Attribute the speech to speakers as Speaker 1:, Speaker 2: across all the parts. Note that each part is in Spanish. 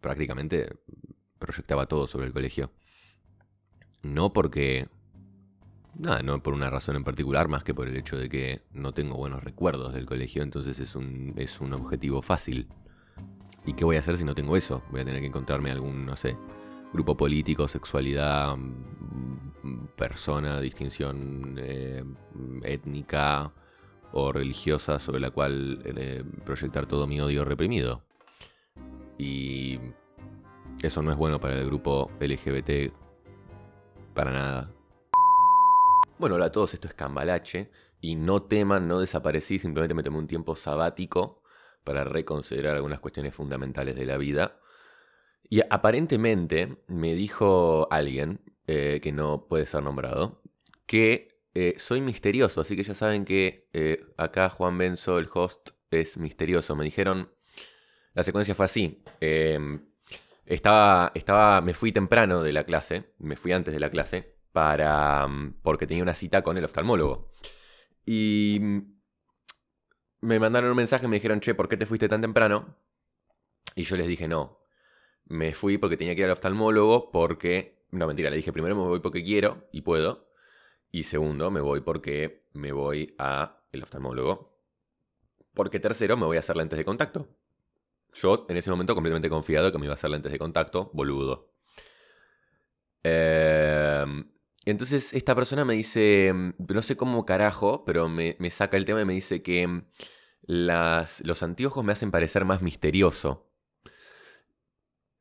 Speaker 1: prácticamente proyectaba todo sobre el colegio. No porque... Nada, no por una razón en particular, más que por el hecho de que no tengo buenos recuerdos del colegio, entonces es un, es un objetivo fácil. ¿Y qué voy a hacer si no tengo eso? Voy a tener que encontrarme algún, no sé, grupo político, sexualidad, persona, distinción eh, étnica o religiosa sobre la cual eh, proyectar todo mi odio reprimido. Y eso no es bueno para el grupo LGBT para nada. Bueno, hola a todos, esto es Cambalache. Y no teman, no desaparecí, simplemente me tomé un tiempo sabático para reconsiderar algunas cuestiones fundamentales de la vida. Y aparentemente me dijo alguien, eh, que no puede ser nombrado, que eh, soy misterioso, así que ya saben que eh, acá Juan Benzo, el host, es misterioso. Me dijeron, la secuencia fue así. Em, estaba, estaba, me fui temprano de la clase, me fui antes de la clase, para, mm, porque tenía una cita con el oftalmólogo. Y mm, me mandaron un mensaje me dijeron, che, ¿por qué te fuiste tan temprano? Y yo les dije, no, me fui porque tenía que ir al oftalmólogo porque, no mentira, le dije, primero me voy porque quiero y puedo. Y segundo, me voy porque me voy a el oftalmólogo. Porque tercero, me voy a hacer lentes de contacto. Yo en ese momento completamente confiado que me iba a hacer lentes de contacto, boludo. Em, entonces esta persona me dice, no sé cómo carajo, pero me, saca el tema y me dice que las, los anteojos me hacen parecer más misterioso.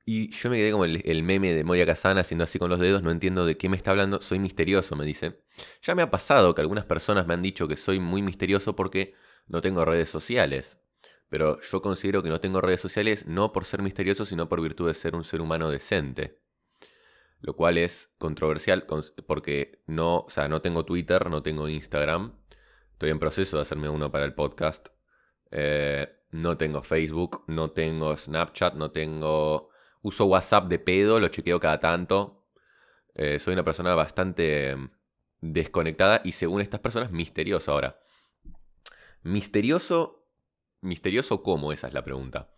Speaker 1: Y yo me quedé como el, meme de Moria Kazan haciendo así con los dedos, no entiendo de qué me está hablando, soy misterioso, me dice. Ya me ha pasado que algunas personas me han dicho que soy muy misterioso porque no tengo redes sociales. Pero yo considero que no tengo redes sociales no por ser misterioso, sino por virtud de ser un ser humano decente. Lo cual es controversial porque no, o sea, no tengo Twitter, no tengo Instagram. Estoy en proceso de hacerme uno para el podcast. Eh, no tengo Facebook, no tengo Snapchat, no tengo... Uso WhatsApp de pedo, lo chequeo cada tanto. Eh, soy una persona bastante mm, desconectada y según estas personas, misterioso ahora. Misterioso ¿Misterioso cómo? Esa es la pregunta.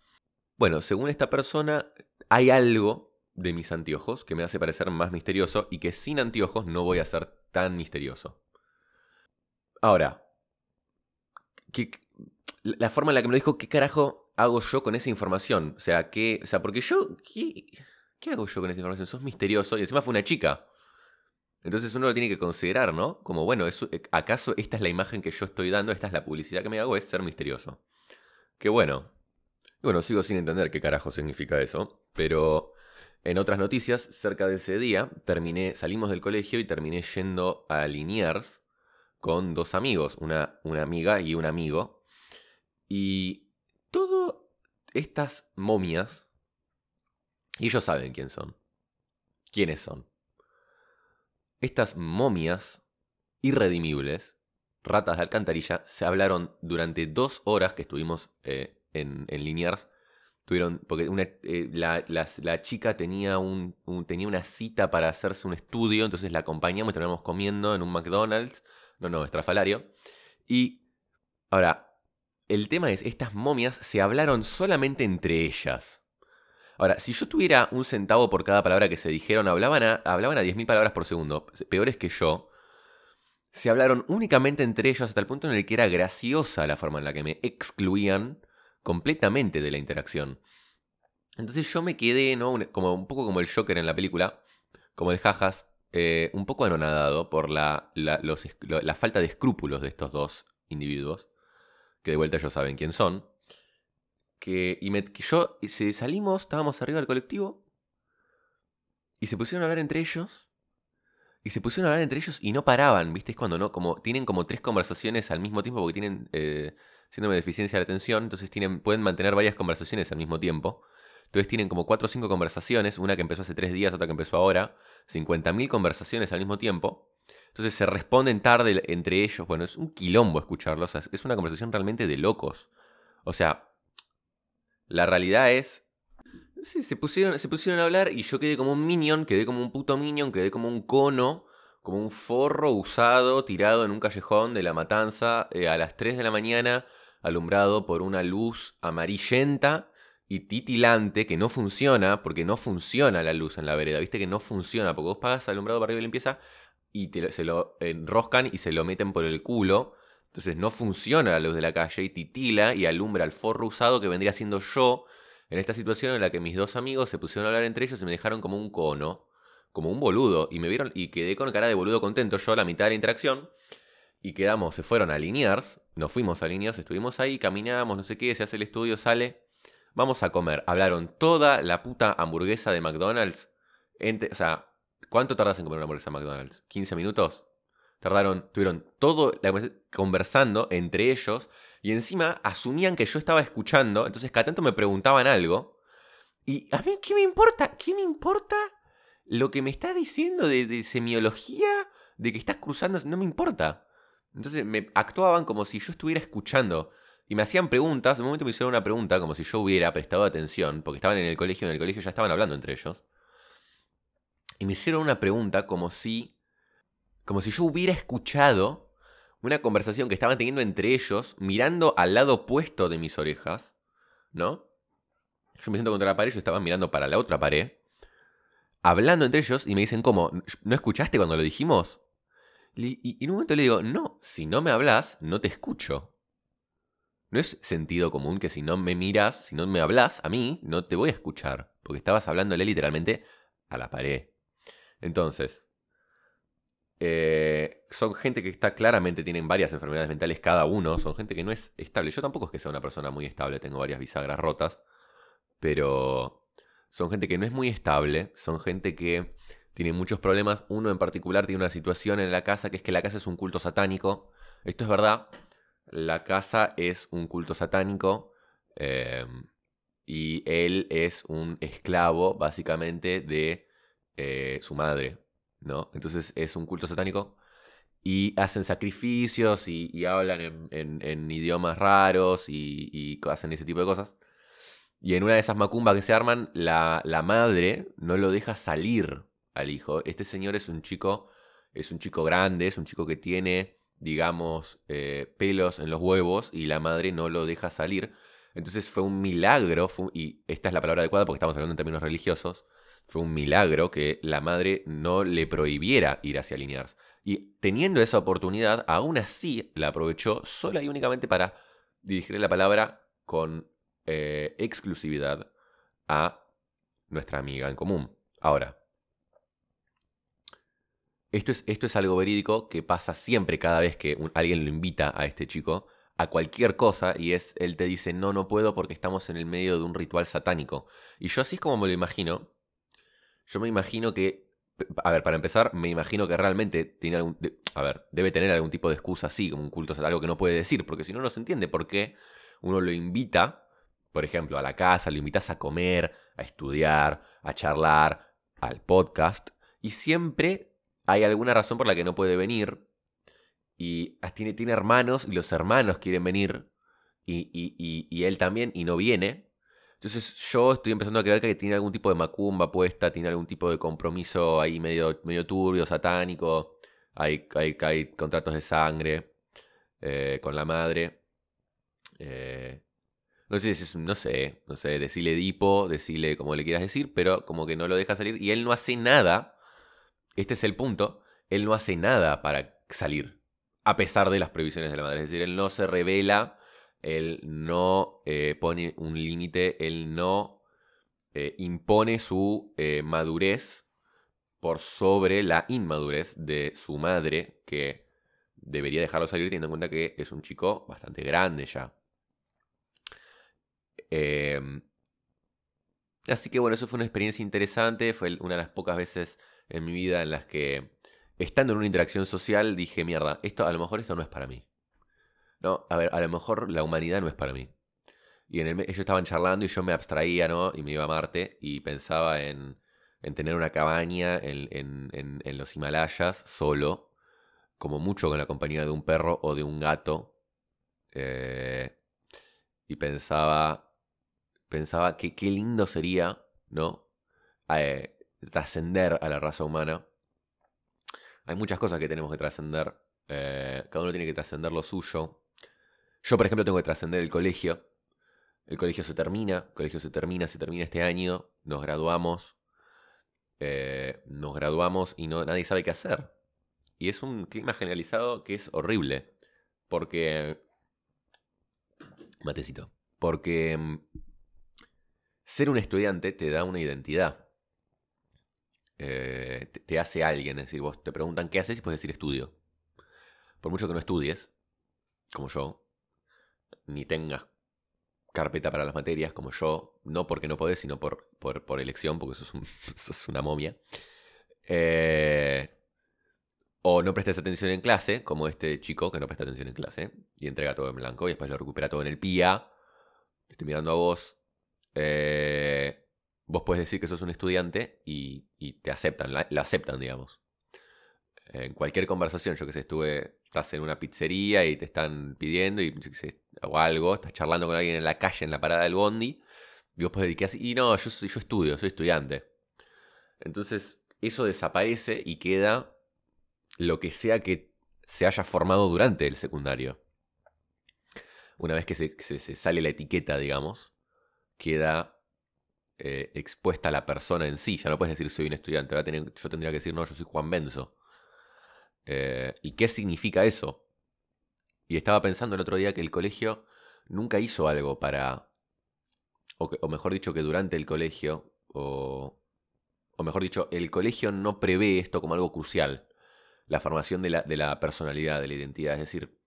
Speaker 1: Bueno, según esta persona, hay algo de mis anteojos que me hace parecer más misterioso y que sin anteojos no voy a ser tan misterioso. Ahora, la forma en la que me lo dijo, ¿qué carajo hago yo con esa información? O sea, ¿qué, o sea porque yo, ¿qué, ¿qué hago yo con esa información? Sos misterioso y encima fue una chica. Entonces uno lo tiene que considerar, ¿no? Como, bueno, ¿acaso esta es la imagen que yo estoy dando? ¿Esta es la publicidad que me hago? Es ser misterioso. Qué bueno. bueno, sigo sin entender qué carajo significa eso, pero en otras noticias, cerca de ese día, terminé, salimos del colegio y terminé yendo a Liniers con dos amigos, una, una amiga y un amigo. Y todas estas momias, y ellos saben quién son. ¿Quiénes son? Estas momias irredimibles ratas de alcantarilla, se hablaron durante dos horas que estuvimos eh, en, en Liniers. Tuvieron, porque una, eh, la, chica tenía, un, tenía una cita para hacerse un estudio, entonces la acompañamos y terminamos comiendo en un McDonald's. No, no, estrafalario. Y ahora, el tema es, estas momias se hablaron solamente entre ellas. Ahora, si yo tuviera un centavo por cada palabra que se dijeron, hablaban a, hablaban a 10.000 palabras por segundo, peores que yo, se hablaron únicamente entre ellos hasta el punto en el que era graciosa la forma en la que me excluían completamente de la interacción. Entonces yo me quedé, ¿no? como, un poco como el Joker en la película, como el Jajas, eh, un poco anonadado por la, la, falta de escrúpulos de estos dos individuos, que de vuelta ellos saben quién son. Que, y me, que yo salimos, estábamos arriba del colectivo, y se pusieron a hablar entre ellos, y se pusieron a hablar entre ellos y no paraban, ¿viste? Es cuando no, como tienen como tres conversaciones al mismo tiempo porque tienen eh, síndrome de deficiencia de atención, entonces tienen, pueden mantener varias conversaciones al mismo tiempo. Entonces tienen como cuatro o cinco conversaciones, una que empezó hace tres días, otra que empezó ahora, 50.000 conversaciones al mismo tiempo. Entonces se responden tarde entre ellos. Bueno, es un quilombo escucharlos. es una conversación realmente de locos. O sea, la realidad es Sí, se pusieron, se pusieron a hablar y yo quedé como un minion, quedé como un puto minion, quedé como un cono, como un forro usado, tirado en un callejón de la matanza eh, a las 3 de la mañana, alumbrado por una luz amarillenta y titilante que no funciona, porque no funciona la luz en la vereda, viste que no funciona, porque vos pagas alumbrado para arriba de limpieza y se lo enroscan y se lo meten por el culo. Entonces no funciona la luz de la calle y titila y alumbra al forro usado que vendría siendo yo en esta situación en la que mis dos amigos se pusieron a hablar entre ellos y me dejaron como un cono, como un boludo, y me vieron y quedé con cara de boludo contento yo a la mitad de la interacción. Y quedamos, se fueron a Liniers, nos fuimos a Liniers, estuvimos ahí, caminamos, no sé qué, se hace el estudio, sale, vamos a comer. Hablaron toda la puta hamburguesa de McDonald's. o sea, ¿cuánto tardas en comer una hamburguesa de McDonald's? ¿15 minutos? Tardaron, tuvieron todo conversando entre ellos y encima asumían que yo estaba escuchando, entonces cada tanto me preguntaban algo. Y a mí, ¿qué me importa? ¿Qué me importa lo que me estás diciendo de, semiología? De que estás cruzando, no me importa. Entonces me actuaban como si yo estuviera escuchando. Y me hacían preguntas. En un momento me hicieron una pregunta como si yo hubiera prestado atención. Porque estaban en el colegio. En el colegio ya estaban hablando entre ellos. Y me hicieron una pregunta como si como si yo hubiera escuchado una conversación que estaban teniendo entre ellos, mirando al lado opuesto de mis orejas, ¿no? Yo me siento contra la pared, ellos estaban mirando para la otra pared, hablando entre ellos y me dicen, ¿cómo? ¿No escuchaste cuando lo dijimos? Y, en un momento le digo, no, si no me hablas, no te escucho. No es sentido común que si no me miras, si no me hablas a mí, no te voy a escuchar, porque estabas hablándole literalmente a la pared. Entonces, eh, son gente que está claramente, tienen varias enfermedades mentales cada uno, son gente que no es estable. Yo tampoco es que sea una persona muy estable, tengo varias bisagras rotas, pero son gente que no es muy estable, son gente que tiene muchos problemas. Uno en particular tiene una situación en la casa que es que la casa es un culto satánico. Esto es verdad, la casa es un culto satánico. Eh, y él es un esclavo, básicamente, de eh, su madre. ¿No? Entonces es un culto satánico y hacen sacrificios y, hablan en, idiomas raros y, hacen ese tipo de cosas. Y en una de esas macumbas que se arman, la, madre no lo deja salir al hijo. Este señor es un chico, es un chico grande, es un chico que tiene, digamos, eh, pelos en los huevos y la madre no lo deja salir. Entonces fue un milagro, y esta es la palabra adecuada porque estamos hablando en términos religiosos, fue un milagro que la madre no le prohibiera ir hacia Liniers. Y teniendo esa oportunidad, aún así la aprovechó sola y únicamente para dirigirle la palabra con eh, exclusividad a nuestra amiga en común. Ahora, esto es, esto es algo verídico que pasa siempre cada vez que alguien lo invita a este chico a cualquier cosa y es, él te dice, no, no puedo porque estamos en el medio de un ritual satánico. Y yo así es como me lo imagino, yo me imagino que, a ver, para empezar, me imagino que realmente tiene algún, a ver, debe tener algún tipo de excusa así, como un culto, algo que no puede decir, porque si no, no se entiende por qué uno lo invita, por ejemplo, a la casa, lo invitas a comer, a estudiar, a charlar, al podcast, y siempre hay alguna razón por la que no puede venir, y tiene, tiene hermanos, y los hermanos quieren venir, y, y, y él también, y no viene, entonces yo estoy empezando a creer que tiene algún tipo de macumba puesta, tiene algún tipo de compromiso ahí medio, medio turbio, satánico. Hay, hay, hay contratos de sangre eh, con la madre. Eh, no sé, no sé, no sé, decirle Edipo, decirle como le quieras decir, pero como que no lo deja salir y él no hace nada. Este es el punto. Él no hace nada para salir, a pesar de las previsiones de la madre. Es decir, él no se revela él no eh, pone un límite, él no eh, impone su eh, madurez por sobre la inmadurez de su madre, que debería dejarlo salir teniendo en cuenta que es un chico bastante grande ya. Em, así que bueno, eso fue una experiencia interesante, fue una de las pocas veces en mi vida en las que, estando en una interacción social, dije, mierda, esto a lo mejor esto no es para mí. No, a ver, a lo mejor la humanidad no es para mí. Y en el, ellos estaban charlando y yo me abstraía, ¿no? Y me iba a Marte y pensaba en, en tener una cabaña en, en, en, los Himalayas solo, como mucho con la compañía de un perro o de un gato. Eh, y pensaba, pensaba que qué lindo sería, ¿no? Eh, trascender a la raza humana. Hay muchas cosas que tenemos que trascender. Eh, cada uno tiene que trascender lo suyo. Yo, por ejemplo, tengo que trascender el colegio. El colegio se termina, el colegio se termina, se termina este año, nos graduamos, eh, nos graduamos y no, nadie sabe qué hacer. Y es un clima generalizado que es horrible, porque... Matecito. Porque mm, ser un estudiante te da una identidad. Eh, te, hace alguien, es decir, vos te preguntan qué haces y puedes decir estudio. Por mucho que no estudies, como yo, ni tengas carpeta para las materias, como yo, no porque no podés, sino por, por, elección, porque sos, sos una momia. Eh, o no prestes atención en clase, como este chico que no presta atención en clase y entrega todo en blanco y después lo recupera todo en el PIA. estoy mirando a vos. Eh, vos puedes decir que sos un estudiante y, te aceptan, la, aceptan, digamos. En cualquier conversación, yo que sé, estuve, estás en una pizzería y te están pidiendo y o algo, estás charlando con alguien en la calle, en la parada del bondi, y vos puedes decir, y no, yo, yo estudio, soy estudiante. Entonces, eso desaparece y queda lo que sea que se haya formado durante el secundario. Una vez que se, sale la etiqueta, digamos, queda eh, expuesta la persona en sí. Ya no puedes decir soy un estudiante. Ahora yo tendría que decir, no, yo soy Juan Benzo. Eh, ¿Y qué significa eso? Y estaba pensando el otro día que el colegio nunca hizo algo para, o, mejor dicho, que durante el colegio, o, o, mejor dicho, el colegio no prevé esto como algo crucial, la formación de la, de la personalidad, de la identidad. Es decir,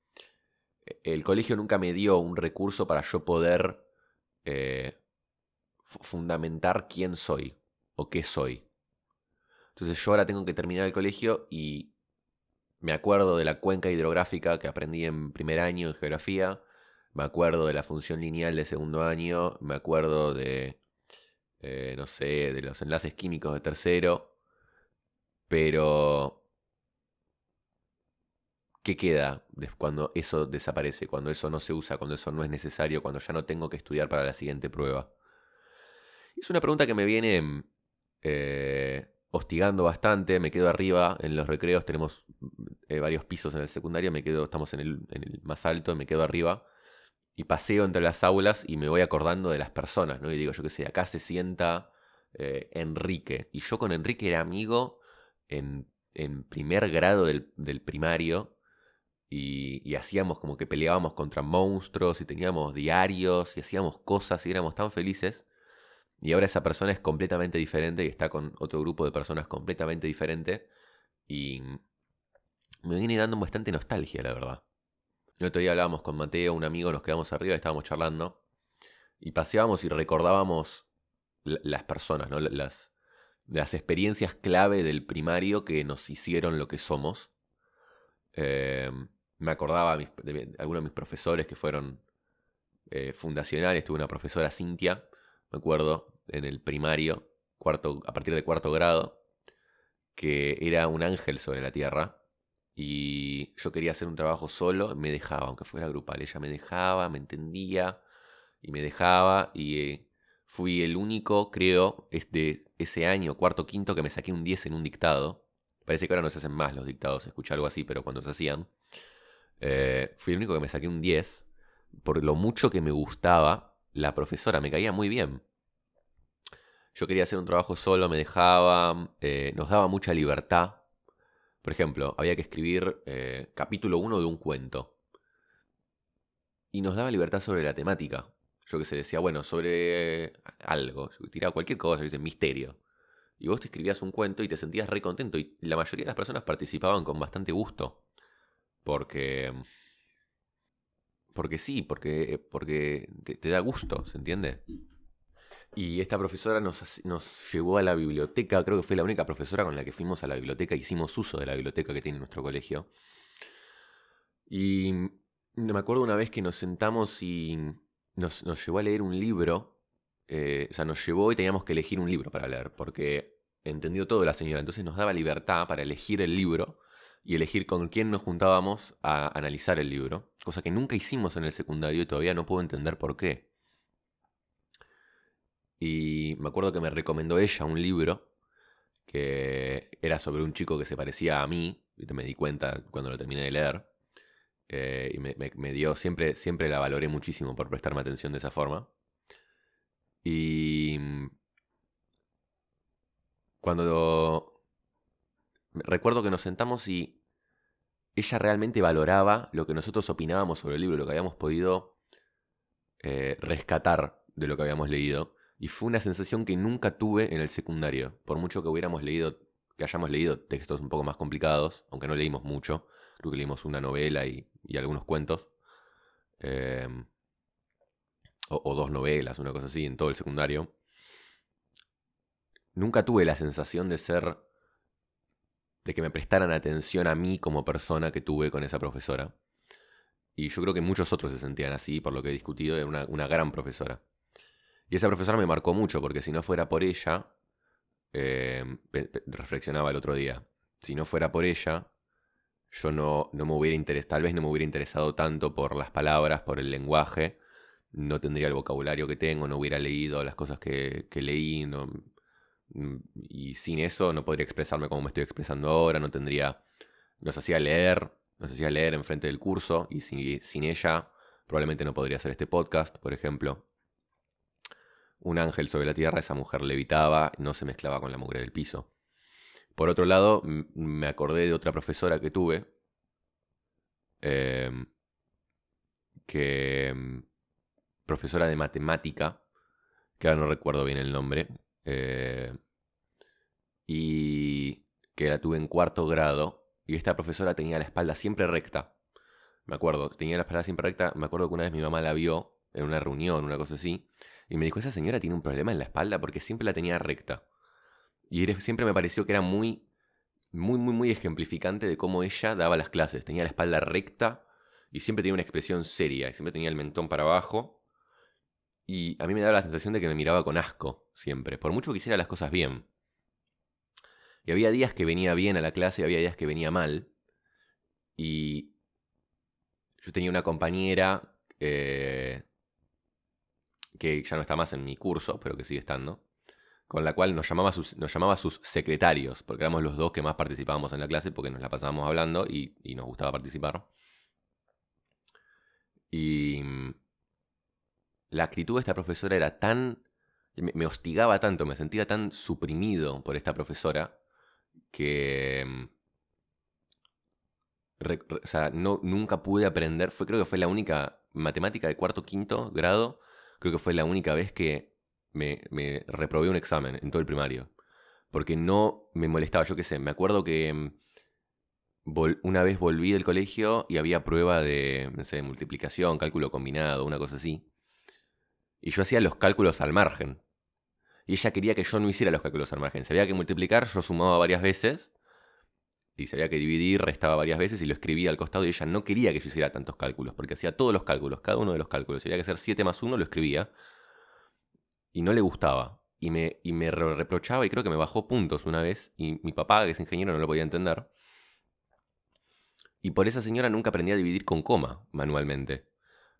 Speaker 1: el colegio nunca me dio un recurso para yo poder eh, fundamentar quién soy o qué soy. Entonces yo ahora tengo que terminar el colegio y me acuerdo de la cuenca hidrográfica que aprendí en primer año en geografía. Me acuerdo de la función lineal de segundo año. Me acuerdo de, eh, no sé, de los enlaces químicos de tercero. Pero, ¿qué queda cuando eso desaparece? Cuando eso no se usa, cuando eso no es necesario, cuando ya no tengo que estudiar para la siguiente prueba. Es una pregunta que me viene eh, hostigando bastante, me quedo arriba, en los recreos tenemos eh, varios pisos en el secundario, me quedo, estamos en el, más alto, me quedo arriba y paseo entre las aulas y me voy acordando de las personas, ¿no? Y digo, yo qué sé, acá se sienta eh, Enrique. Y yo con Enrique era amigo en, primer grado del, primario y, y, hacíamos como que peleábamos contra monstruos y teníamos diarios y hacíamos cosas y éramos tan felices. Y ahora esa persona es completamente diferente y está con otro grupo de personas completamente diferente. Y me viene dando bastante nostalgia, la verdad. El otro día hablábamos con Mateo, un amigo, nos quedamos arriba, estábamos charlando. Y paseábamos y recordábamos las personas, ¿no? Las, las experiencias clave del primario que nos hicieron lo que somos. Em, me acordaba de, algunos de mis profesores que fueron eh, fundacionales. Tuve una profesora Cintia, me acuerdo, en el primario, cuarto, a partir de cuarto grado, que era un ángel sobre la tierra. Y yo quería hacer un trabajo solo, me dejaba, aunque fuera grupal. Ella me dejaba, me entendía y me dejaba. Y eh, fui el único, creo, de ese año, cuarto, quinto, que me saqué un 10 en un dictado. Parece que ahora no se hacen más los dictados, escuché algo así, pero cuando se hacían. Eh, fui el único que me saqué un 10 por lo mucho que me gustaba la profesora, me caía muy bien. Yo quería hacer un trabajo solo, me dejaba, eh, nos daba mucha libertad. Por ejemplo, había que escribir eh, capítulo 1 de un cuento. Y nos daba libertad sobre la temática. Yo que se decía, bueno, sobre algo, tiraba cualquier cosa, dice misterio. Y vos te escribías un cuento y te sentías re contento. Y la mayoría de las personas participaban con bastante gusto. Porque. Porque sí, porque, porque te da gusto, ¿se entiende? Y esta profesora nos, nos, llevó a la biblioteca, creo que fue la única profesora con la que fuimos a la biblioteca, hicimos uso de la biblioteca que tiene nuestro colegio. Y me acuerdo una vez que nos sentamos y nos, llevó a leer un libro, eh, o sea, nos llevó y teníamos que elegir un libro para leer, porque entendió todo la señora, entonces nos daba libertad para elegir el libro y elegir con quién nos juntábamos a analizar el libro, cosa que nunca hicimos en el secundario y todavía no puedo entender por qué. Y me acuerdo que me recomendó ella un libro que era sobre un chico que se parecía a mí, y me di cuenta cuando lo terminé de leer. Eh, y me, dio, siempre, siempre la valoré muchísimo por prestarme atención de esa forma. Y cuando recuerdo que nos sentamos y ella realmente valoraba lo que nosotros opinábamos sobre el libro, lo que habíamos podido eh, rescatar de lo que habíamos leído. Y fue una sensación que nunca tuve en el secundario. Por mucho que hubiéramos leído, que hayamos leído textos un poco más complicados, aunque no leímos mucho. Creo que leímos una novela y, algunos cuentos. Em, o, dos novelas, una cosa así, en todo el secundario. Nunca tuve la sensación de ser. de que me prestaran atención a mí como persona que tuve con esa profesora. Y yo creo que muchos otros se sentían así, por lo que he discutido, era una gran profesora. Y esa profesora me marcó mucho, porque si no fuera por ella, eh, reflexionaba el otro día, si no fuera por ella, yo no, no me hubiera interesado, tal vez no me hubiera interesado tanto por las palabras, por el lenguaje, no tendría el vocabulario que tengo, no hubiera leído las cosas que, leí, mm, y sin eso no podría expresarme como me estoy expresando ahora, no tendría, nos hacía leer, nos hacía leer enfrente del curso, y sin ella probablemente no podría hacer este podcast, por ejemplo un ángel sobre la tierra, esa mujer levitaba, no se mezclaba con la mugre del piso. Por otro lado, me acordé de otra profesora que tuve, em, que em, profesora de matemática, que ahora no recuerdo bien el nombre, eh, y que la tuve en cuarto grado, y esta profesora tenía la espalda siempre recta. Me acuerdo, tenía la espalda siempre recta, me acuerdo que una vez mi mamá la vio en una reunión, una cosa así, y me dijo, esa señora tiene un problema en la espalda porque siempre la tenía recta. Y siempre me pareció que era muy, muy, muy, muy ejemplificante de cómo ella daba las clases. Tenía la espalda recta y siempre tenía una expresión seria. Y siempre tenía el mentón para abajo. Y a mí me daba la sensación de que me miraba con asco, siempre. Por mucho que hiciera las cosas bien. Y había días que venía bien a la clase y había días que venía mal. Y yo tenía una compañera eh, que ya no está más en mi curso, pero que sigue estando, con la cual nos llamaba, sus, nos llamaba sus secretarios, porque éramos los dos que más participábamos en la clase, porque nos la pasábamos hablando y, nos gustaba participar. Y mm, la actitud de esta profesora era tan... Me, hostigaba tanto, me sentía tan suprimido por esta profesora que... Mm, o sea, no, nunca pude aprender, fue, creo que fue la única matemática de cuarto, quinto grado creo que fue la única vez que me, reprobé un examen en todo el primario. Porque no me molestaba, yo qué sé, me acuerdo que mm, una vez volví del colegio y había prueba de, no multiplicación, cálculo combinado, una cosa así. Y yo hacía los cálculos al margen. Y ella quería que yo no hiciera los cálculos al margen. Sabía que multiplicar yo sumaba varias veces y sabía que dividir restaba varias veces y lo escribía al costado y ella no quería que yo hiciera tantos cálculos, porque hacía todos los cálculos, cada uno de los cálculos. Si había que hacer 7 más 1, lo escribía. Y no le gustaba. Y me, y me reprochaba y creo que me bajó puntos una vez. Y mi papá, que es ingeniero, no lo podía entender. Y por esa señora nunca aprendí a dividir con coma manualmente.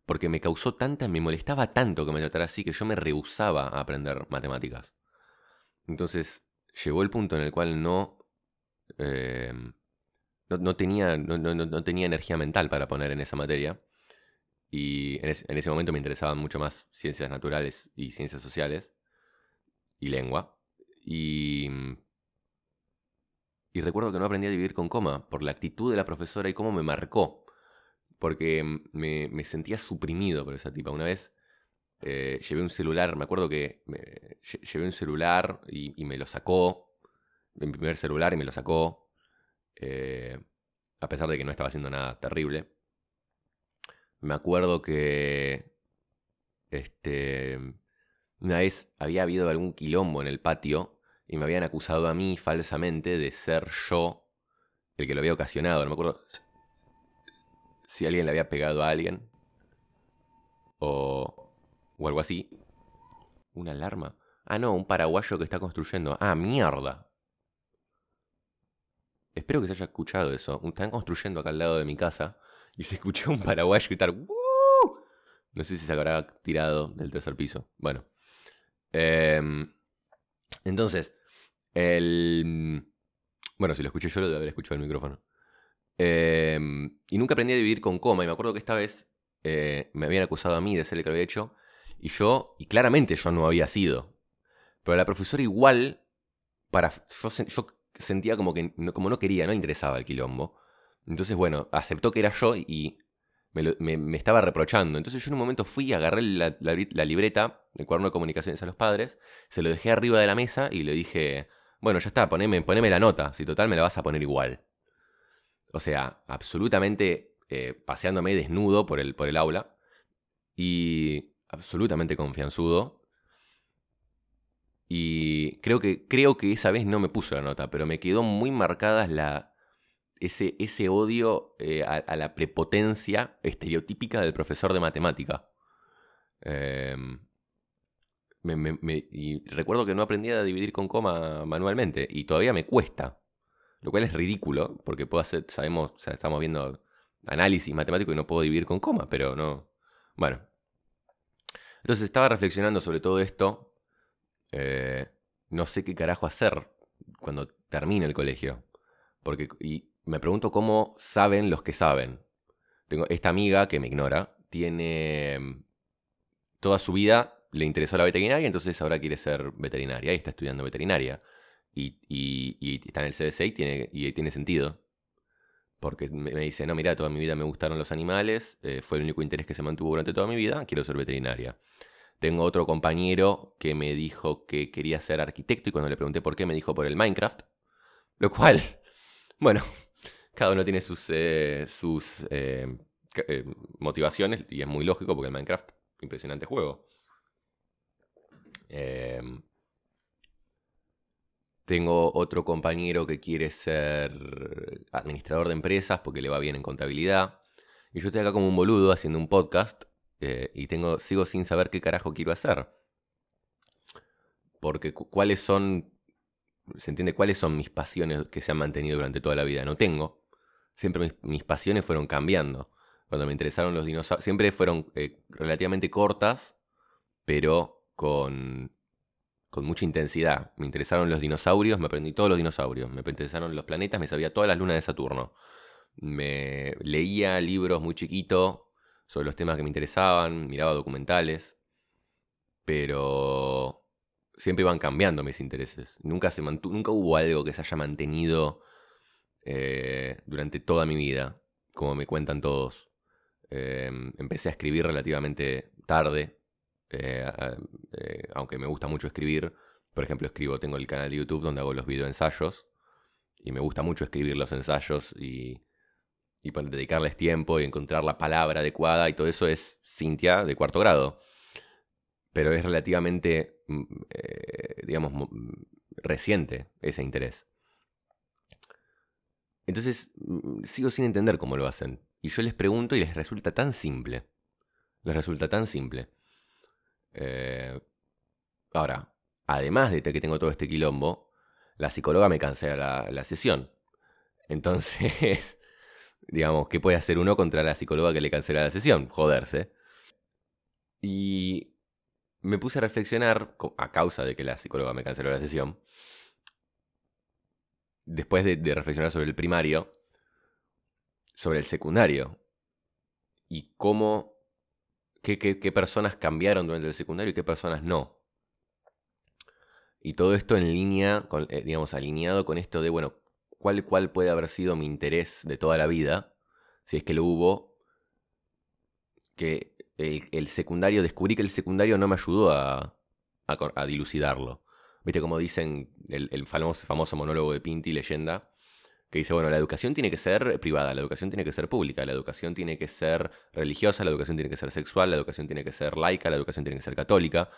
Speaker 1: Porque me causó tanta, me molestaba tanto que me tratara así que yo me rehusaba a aprender matemáticas. Entonces llegó el punto en el cual no Em, no, tenía, no, tenía energía mental para poner en esa materia. Y en, ese momento me interesaban mucho más ciencias naturales y ciencias sociales y lengua. Y, y recuerdo que no aprendí a vivir con coma por la actitud de la profesora y cómo me marcó. Porque me, sentía suprimido por esa tipa. Una vez eh, llevé un celular, me acuerdo que llevé un celular y me lo sacó mi primer celular y me lo sacó. Eh, a pesar de que no estaba haciendo nada terrible. Me acuerdo que. Este. Una vez había habido algún quilombo en el patio y me habían acusado a mí falsamente de ser yo el que lo había ocasionado. No me acuerdo si alguien le había pegado a alguien o, o algo así. ¿Una alarma? Ah, no, un paraguayo que está construyendo. Ah, mierda. Espero que se haya escuchado eso. Están construyendo acá al lado de mi casa y se escuchó un paraguayo gritar No sé si se habrá tirado del tercer piso. Bueno. Em, entonces, el... Bueno, si lo escuché yo, lo debe haber escuchado el micrófono. Em, y nunca aprendí a vivir con coma. Y me acuerdo que esta vez eh, me habían acusado a mí de ser el que lo había hecho. Y yo, y claramente yo no había sido. Pero la profesora igual, para, yo, yo sentía como que no, como no quería, no interesaba el quilombo. Entonces, bueno, aceptó que era yo y me, estaba reprochando. Entonces yo en un momento fui, agarré la, la, libreta, el cuaderno de comunicaciones a los padres, se lo dejé arriba de la mesa y le dije, bueno, ya está, poneme, poneme la nota, si total me la vas a poner igual. O sea, absolutamente eh, paseándome desnudo por el, por el aula y absolutamente confianzudo. Y creo que, creo que esa vez no me puso la nota, pero me quedó muy marcada la, ese, ese odio eh, a, la prepotencia estereotípica del profesor de matemática. Em, y recuerdo que no aprendí a dividir con coma manualmente y todavía me cuesta. Lo cual es ridículo, porque puedo hacer, sabemos, estamos viendo análisis matemático y no puedo dividir con coma, pero no. Bueno. Entonces estaba reflexionando sobre todo esto. Eh, no sé qué carajo hacer cuando termine el colegio. Porque, y me pregunto cómo saben los que saben. Tengo esta amiga que me ignora, tiene mm, toda su vida le interesó la veterinaria, entonces ahora quiere ser veterinaria y está estudiando veterinaria. Y, está en el CDC y tiene, y tiene sentido. Porque me, dice, no, mira, toda mi vida me gustaron los animales, eh, fue el único interés que se mantuvo durante toda mi vida, quiero ser veterinaria. Tengo otro compañero que me dijo que quería ser arquitecto y cuando le pregunté por qué me dijo por el Minecraft. Lo cual, bueno, cada uno tiene sus, eh, sus eh, motivaciones y es muy lógico porque el Minecraft, impresionante juego. Em, tengo otro compañero que quiere ser administrador de empresas porque le va bien en contabilidad. Y yo estoy acá como un boludo haciendo un podcast eh, y tengo, sigo sin saber qué carajo quiero hacer. Porque cuáles son, se entiende, cuáles son mis pasiones que se han mantenido durante toda la vida. No tengo. Siempre mis, pasiones fueron cambiando. Cuando me interesaron los dinosaurios, siempre fueron eh, relativamente cortas, pero con, con mucha intensidad. Me interesaron los dinosaurios, me aprendí todos los dinosaurios. Me interesaron los planetas, me sabía todas las lunas de Saturno. Me leía libros muy chiquito sobre los temas que me interesaban, miraba documentales, pero siempre iban cambiando mis intereses. Nunca, se nunca hubo algo que se haya mantenido eh, durante toda mi vida, como me cuentan todos. Em, empecé a escribir relativamente tarde, eh, eh, aunque me gusta mucho escribir, por ejemplo, escribo, tengo el canal de YouTube donde hago los videoensayos y me gusta mucho escribir los ensayos y, y para dedicarles tiempo y encontrar la palabra adecuada y todo eso es Cintia de cuarto grado. Pero es relativamente, mm, eh, digamos, reciente ese interés. Entonces, mm, sigo sin entender cómo lo hacen. Y yo les pregunto y les resulta tan simple. Les resulta tan simple. Eh, ahora, además de que tengo todo este quilombo, la psicóloga me cancela la, la sesión. Entonces, digamos, ¿qué puede hacer uno contra la psicóloga que le cancela la sesión? Joderse. Y me puse a reflexionar, a causa de que la psicóloga me canceló la sesión, después de, reflexionar sobre el primario, sobre el secundario, y cómo qué, personas cambiaron durante el secundario y qué personas no. Y todo esto en línea, eh, digamos, alineado con esto de, bueno, ¿cuál, ¿cuál puede haber sido mi interés de toda la vida? Si es que lo hubo. Que el, secundario, descubrí que el secundario no me ayudó a, a, dilucidarlo. Viste como dicen el, famoso, famoso monólogo de Pinti, leyenda, que dice, bueno, la educación tiene que ser privada, la educación tiene que ser pública, la educación tiene que ser religiosa, la educación tiene que ser sexual, la educación tiene que ser laica, la educación tiene que ser católica,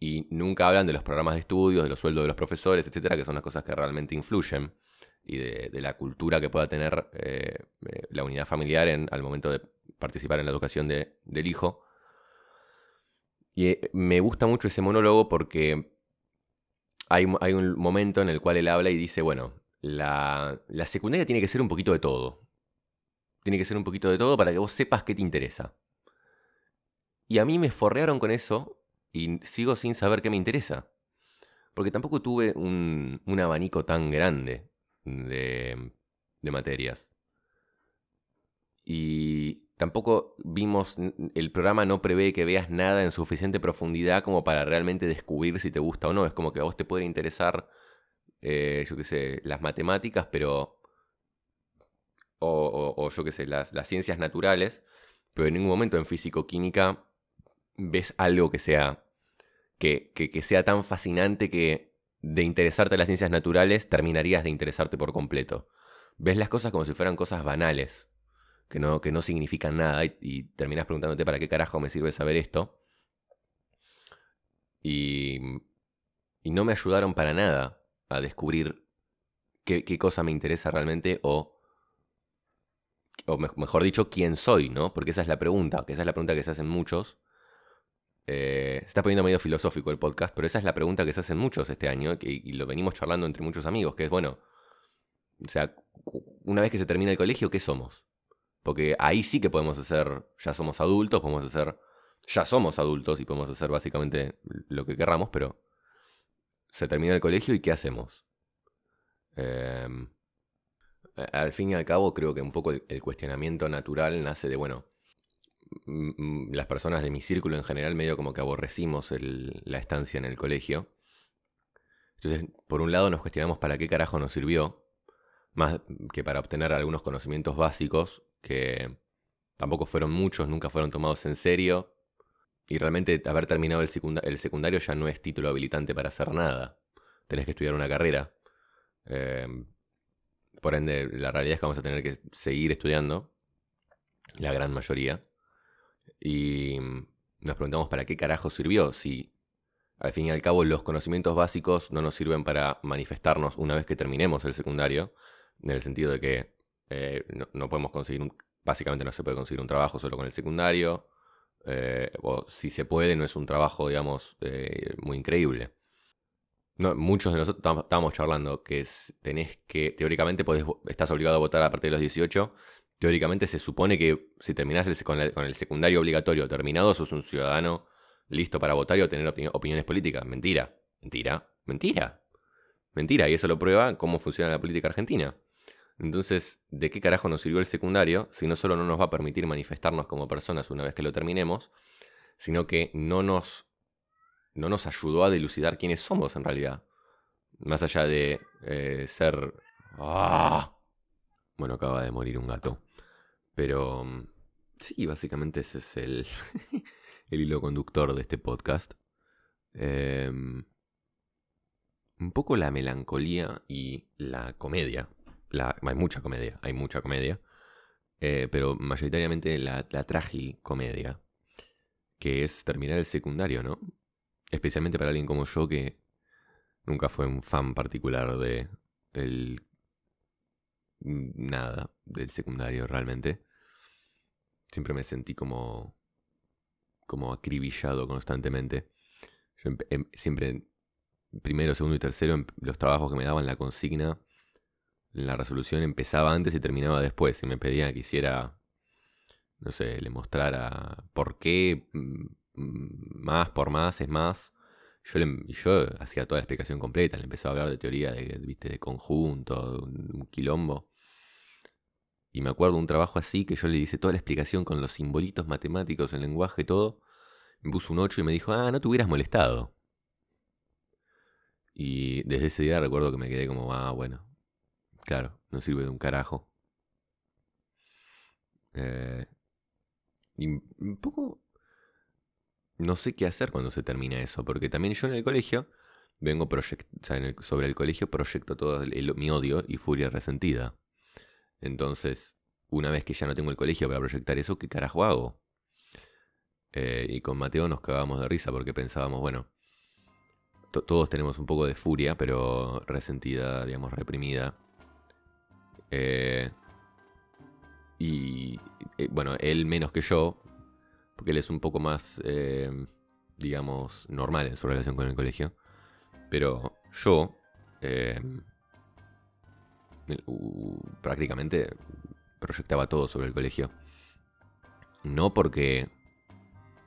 Speaker 1: y nunca hablan de los programas de estudios, de los sueldos de los profesores, etcétera, que son las cosas que realmente influyen, y de, la cultura que pueda tener eh, eh, la unidad familiar en, al momento de participar en la educación del hijo. Y eh, me gusta mucho ese monólogo porque hay, hay un momento en el cual él habla y dice, bueno, la, secundaria tiene que ser un poquito de todo. Tiene que ser un poquito de todo para que vos sepas qué te interesa. Y a mí me forrearon con eso y sigo sin saber qué me interesa. Porque tampoco tuve un, abanico tan grande de, materias. Y tampoco vimos, el programa no prevé que veas nada en suficiente profundidad como para realmente descubrir si te gusta o no. Es como que a vos te puede interesar, eh, yo qué sé, las matemáticas, pero... O, yo qué sé, las, ciencias naturales, pero en ningún momento en físico-química ves algo que sea, que, que sea tan fascinante que de interesarte las ciencias naturales terminarías de interesarte por completo. Ves las cosas como si fueran cosas banales que no, que no significan nada y, terminas preguntándote para qué carajo me sirve saber esto. Y, y no me ayudaron para nada a descubrir qué, cosa me interesa realmente o, o mejor dicho, quién soy, ¿no? Porque esa es la pregunta, que esa es la pregunta que se hacen muchos. Eh, se está poniendo medio filosófico el podcast, pero esa es la pregunta que se hacen muchos este año y, lo venimos charlando entre muchos amigos, que es, bueno, o sea, una vez que se termina el colegio, ¿qué somos? Porque ahí sí que podemos hacer, ya somos adultos, podemos hacer, ya somos adultos y podemos hacer básicamente lo que querramos, pero se termina el colegio y ¿qué hacemos? Em, al fin y al cabo creo que un poco el, cuestionamiento natural nace de, bueno, las personas de mi círculo en general medio como que aborrecimos la estancia en el colegio. Entonces, por un lado nos cuestionamos para qué carajo nos sirvió, más que para obtener algunos conocimientos básicos que tampoco fueron muchos, nunca fueron tomados en serio. Y realmente haber terminado el, secundario ya no es título habilitante para hacer nada. Tenés que estudiar una carrera. Em, por ende, la realidad es que vamos a tener que seguir estudiando, la gran mayoría. Y nos preguntamos para qué carajo sirvió, si al fin y al cabo los conocimientos básicos no nos sirven para manifestarnos una vez que terminemos el secundario, en el sentido de que eh, no, podemos conseguir un, básicamente no se puede conseguir un trabajo solo con el secundario, eh, o si se puede no es un trabajo, digamos, eh, muy increíble. Muchos de nosotros estábamos charlando que tenés que, teóricamente podés, estás obligado a votar a partir de los 18, teóricamente se supone que si terminás con, el secundario obligatorio terminado, sos un ciudadano listo para votar y obtener opiniones políticas. Mentira, mentira, mentira. Mentira, y eso lo prueba cómo funciona la política argentina. Entonces, ¿de qué carajo nos sirvió el secundario si no solo no nos va a permitir manifestarnos como personas una vez que lo terminemos, sino que no nos, no nos ayudó a dilucidar quiénes somos en realidad? Más allá de eh, ser... ¡Ah! Bueno, acaba de morir un gato. Pero mm, sí, básicamente ese es el, el hilo conductor de este podcast. Em, un poco la melancolía y la comedia hay mucha comedia, hay mucha comedia, eh, pero mayoritariamente la, la tragicomedia, que es terminar el secundario, ¿no? Especialmente para alguien como yo que nunca fue un fan particular de el nada del secundario realmente. Siempre me sentí como como acribillado constantemente. Yo em, siempre primero, segundo y tercero los trabajos que me daban la consigna la resolución empezaba antes y terminaba después. Si me pedían que hiciera, no sé, le mostrara por qué mm, más por más es más. Yo, yo hacía toda la explicación completa, le empezaba a hablar de teoría de, ¿viste? de conjunto, un quilombo. Y me acuerdo un trabajo así que yo le hice toda la explicación con los simbolitos matemáticos, el lenguaje, todo. Me puso un 8 y me dijo, ah, no te hubieras molestado. Y desde ese día recuerdo que me quedé como, ah, bueno, Claro, no sirve de un carajo. Eh, y un poco... No sé qué hacer cuando se termina eso, porque también yo en el colegio vengo sobre el colegio proyecto todo mi odio y furia resentida. Entonces, una vez que ya no tengo el colegio para proyectar eso, ¿qué carajo hago? Eh, y con Mateo nos cagábamos de risa porque pensábamos, bueno, todos tenemos un poco de furia, pero resentida, digamos, reprimida. Eh, y eh, bueno, él menos que yo, porque él es un poco más, eh, digamos, normal en su relación con el colegio. Pero yo prácticamente proyectaba todo sobre el colegio. No porque...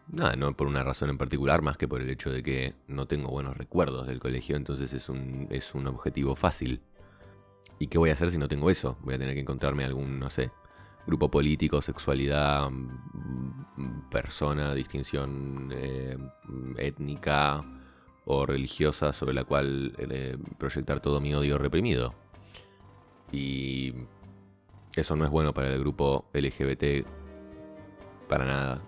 Speaker 1: Nada, no por una razón en particular, más que por el hecho de que no tengo buenos recuerdos del colegio, entonces es un, es un objetivo fácil ¿Y qué voy a hacer si no tengo eso? Voy a tener que encontrarme algún, no sé, grupo político, sexualidad, mm, persona, distinción eh, étnica o religiosa sobre la cual eh, proyectar todo mi odio reprimido. Y eso no es bueno para el grupo LGBT para nada.